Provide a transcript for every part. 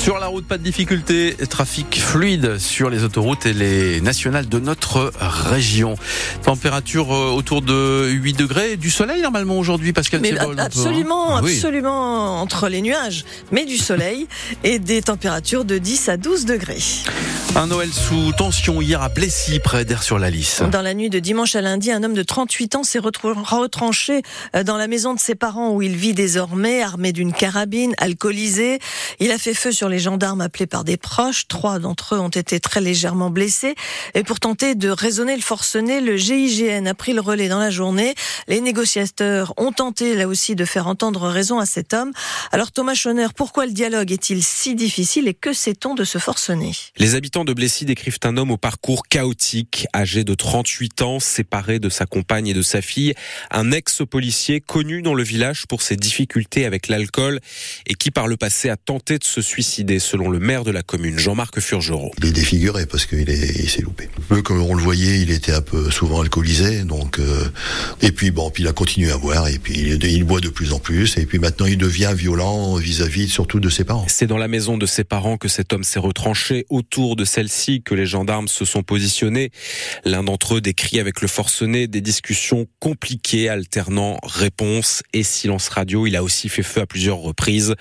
sur la route, pas de difficulté. Trafic fluide sur les autoroutes et les nationales de notre région. Température euh, autour de 8 degrés. Du soleil normalement aujourd'hui, Pascal Mais Absolument, ah absolument entre les nuages. Mais du soleil et des températures de 10 à 12 degrés. Un Noël sous tension hier à Plessis, près d'Air-sur-la-Lys. Dans la nuit de dimanche à lundi, un homme de 38 ans s'est retranché euh, dans la maison de ses parents où il vit désormais, armé d'une carabine, alcoolisé. Il a fait feu sur les gendarmes appelés par des proches. Trois d'entre eux ont été très légèrement blessés. Et pour tenter de raisonner le forcené, le GIGN a pris le relais dans la journée. Les négociateurs ont tenté là aussi de faire entendre raison à cet homme. Alors Thomas Schoner, pourquoi le dialogue est-il si difficile et que sait-on de ce forcené? Les habitants de Blessy décrivent un homme au parcours chaotique, âgé de 38 ans, séparé de sa compagne et de sa fille, un ex-policier connu dans le village pour ses difficultés avec l'alcool et qui par le passé a tenté de se suicider selon le maire de la commune, Jean-Marc Furgerot. Il est défiguré parce qu'il il s'est loupé. Comme on le voyait, il était un peu souvent alcoolisé, donc euh, et puis bon, puis il a continué à boire et puis il, boit de plus en plus et puis maintenant il devient violent vis-à-vis surtout de ses parents. C'est dans la maison de ses parents que cet homme s'est retranché autour de celle-ci que les gendarmes se sont positionnés. L'un d'entre eux décrit avec le forcené des discussions compliquées alternant réponse et silence radio. Il a aussi fait feu à plusieurs reprises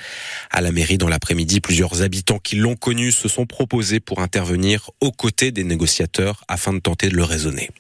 à la mairie dans l'après-midi. Plusieurs Plusieurs habitants qui l'ont connu se sont proposés pour intervenir aux côtés des négociateurs afin de tenter de le raisonner.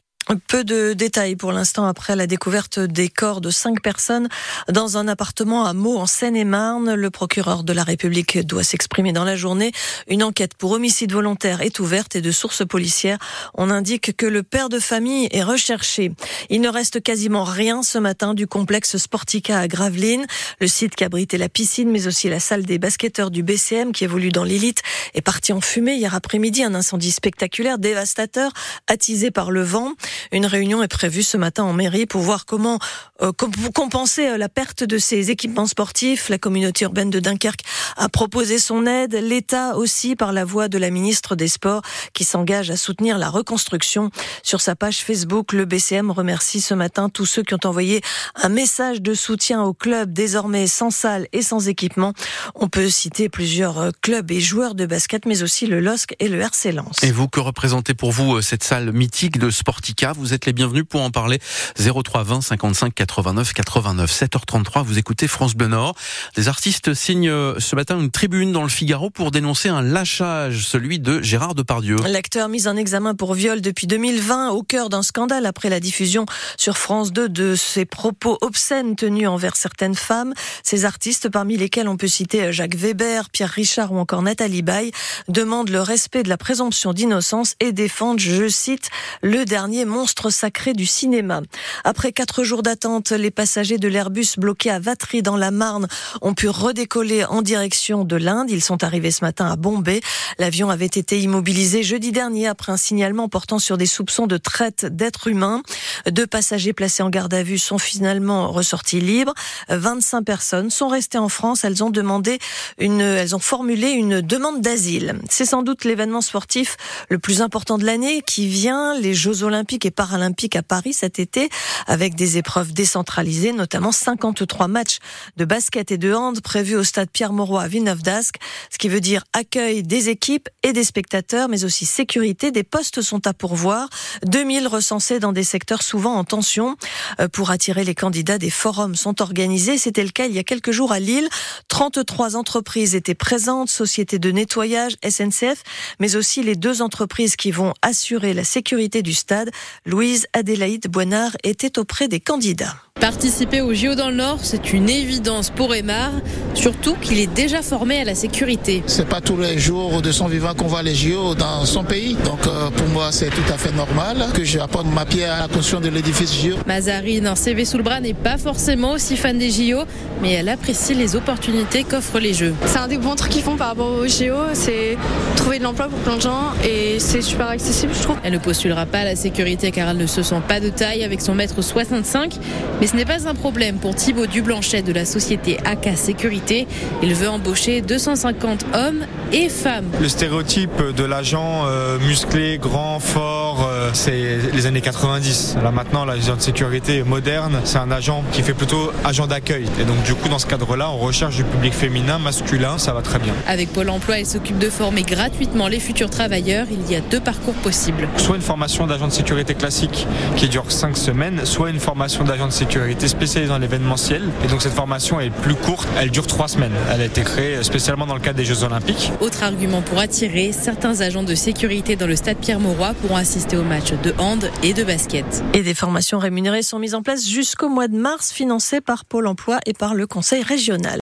Peu de détails pour l'instant après la découverte des corps de cinq personnes dans un appartement à Meaux en Seine-et-Marne. Le procureur de la République doit s'exprimer dans la journée. Une enquête pour homicide volontaire est ouverte et de sources policières, on indique que le père de famille est recherché. Il ne reste quasiment rien ce matin du complexe Sportica à Gravelines. Le site qui abritait la piscine mais aussi la salle des basketteurs du BCM qui évolue dans l'élite est parti en fumée hier après-midi. Un incendie spectaculaire, dévastateur, attisé par le vent. Une réunion est prévue ce matin en mairie pour voir comment euh, compenser euh, la perte de ces équipements sportifs. La communauté urbaine de Dunkerque a proposé son aide. L'État aussi, par la voix de la ministre des Sports, qui s'engage à soutenir la reconstruction. Sur sa page Facebook, le BCM remercie ce matin tous ceux qui ont envoyé un message de soutien au club désormais sans salle et sans équipement. On peut citer plusieurs euh, clubs et joueurs de basket, mais aussi le LOSC et le RC Lens. Et vous, que représentez pour vous cette salle mythique de Sportica? Vous êtes les bienvenus pour en parler. 03 20 55 89 89. 7h33, vous écoutez France Bleu Nord. Des artistes signent euh, ce matin une tribune dans le Figaro pour dénoncer un lâchage, celui de Gérard Depardieu. L'acteur mis en examen pour viol depuis 2020 au cœur d'un scandale après la diffusion sur France 2 de ses propos obscènes tenus envers certaines femmes. Ces artistes, parmi lesquels on peut citer Jacques Weber, Pierre Richard ou encore Nathalie Baye, demandent le respect de la présomption d'innocence et défendent, je cite, le dernier monstre sacré du cinéma. Après quatre jours d'attente, les passagers de l'Airbus bloqué à Vatry dans la Marne ont pu redécoller en direction de l'Inde. Ils sont arrivés ce matin à Bombay. L'avion avait été immobilisé jeudi dernier après un signalement portant sur des soupçons de traite d'êtres humains. Deux passagers placés en garde à vue sont finalement ressortis libres. 25 personnes sont restées en France. Elles ont demandé une, elles ont formulé une demande d'asile. C'est sans doute l'événement sportif le plus important de l'année qui vient, les Jeux Olympiques paralympiques à Paris cet été, avec des épreuves décentralisées, notamment 53 matchs de basket et de hand prévus au stade Pierre-Mauroy à Villeneuve-d'Ascq, ce qui veut dire accueil des équipes et des spectateurs, mais aussi sécurité. Des postes sont à pourvoir, 2000 recensés dans des secteurs souvent en tension. Euh, pour attirer les candidats, des forums sont organisés. C'était le cas il y a quelques jours à Lille. 33 entreprises étaient présentes, sociétés de nettoyage, SNCF, mais aussi les deux entreprises qui vont assurer la sécurité du stade. Louise Adélaïde Boinard était auprès des candidats. Participer au JO dans le Nord, c'est une évidence pour Emar, surtout qu'il est déjà formé à la sécurité. C'est pas tous les jours de son vivant qu'on voit les JO dans son pays, donc euh, pour moi c'est tout à fait normal que j'apporte ma pierre à la construction de l'édifice JO. Mazarine, en CV sous le bras, n'est pas forcément aussi fan des JO, mais elle apprécie les opportunités qu'offrent les Jeux. C'est un des bons trucs qu'ils font par rapport aux JO, c'est trouver de l'emploi pour plein de gens et c'est super accessible je trouve. Elle ne postulera pas à la sécurité car elle ne se sent pas de taille avec son mètre 65, mais ce n'est pas un problème pour Thibaut Dublanchet de la société AK Sécurité. Il veut embaucher 250 hommes et femmes. Le stéréotype de l'agent euh, musclé, grand, fort, euh, c'est les années 90. Là maintenant, l'agent de sécurité moderne, c'est un agent qui fait plutôt agent d'accueil. Et donc du coup, dans ce cadre-là, on recherche du public féminin, masculin, ça va très bien. Avec Pôle Emploi, il s'occupe de former gratuitement les futurs travailleurs. Il y a deux parcours possibles. Soit une formation d'agent de sécurité classique qui dure 5 semaines, soit une formation d'agent de sécurité spécialisée dans l'événementiel. Et donc cette formation est plus courte, elle dure 3 semaines. Elle a été créée spécialement dans le cadre des Jeux Olympiques. Autre argument pour attirer, certains agents de sécurité dans le stade Pierre-Mauroy pourront assister aux matchs de hand et de basket. Et des formations rémunérées sont mises en place jusqu'au mois de mars, financées par Pôle emploi et par le Conseil régional.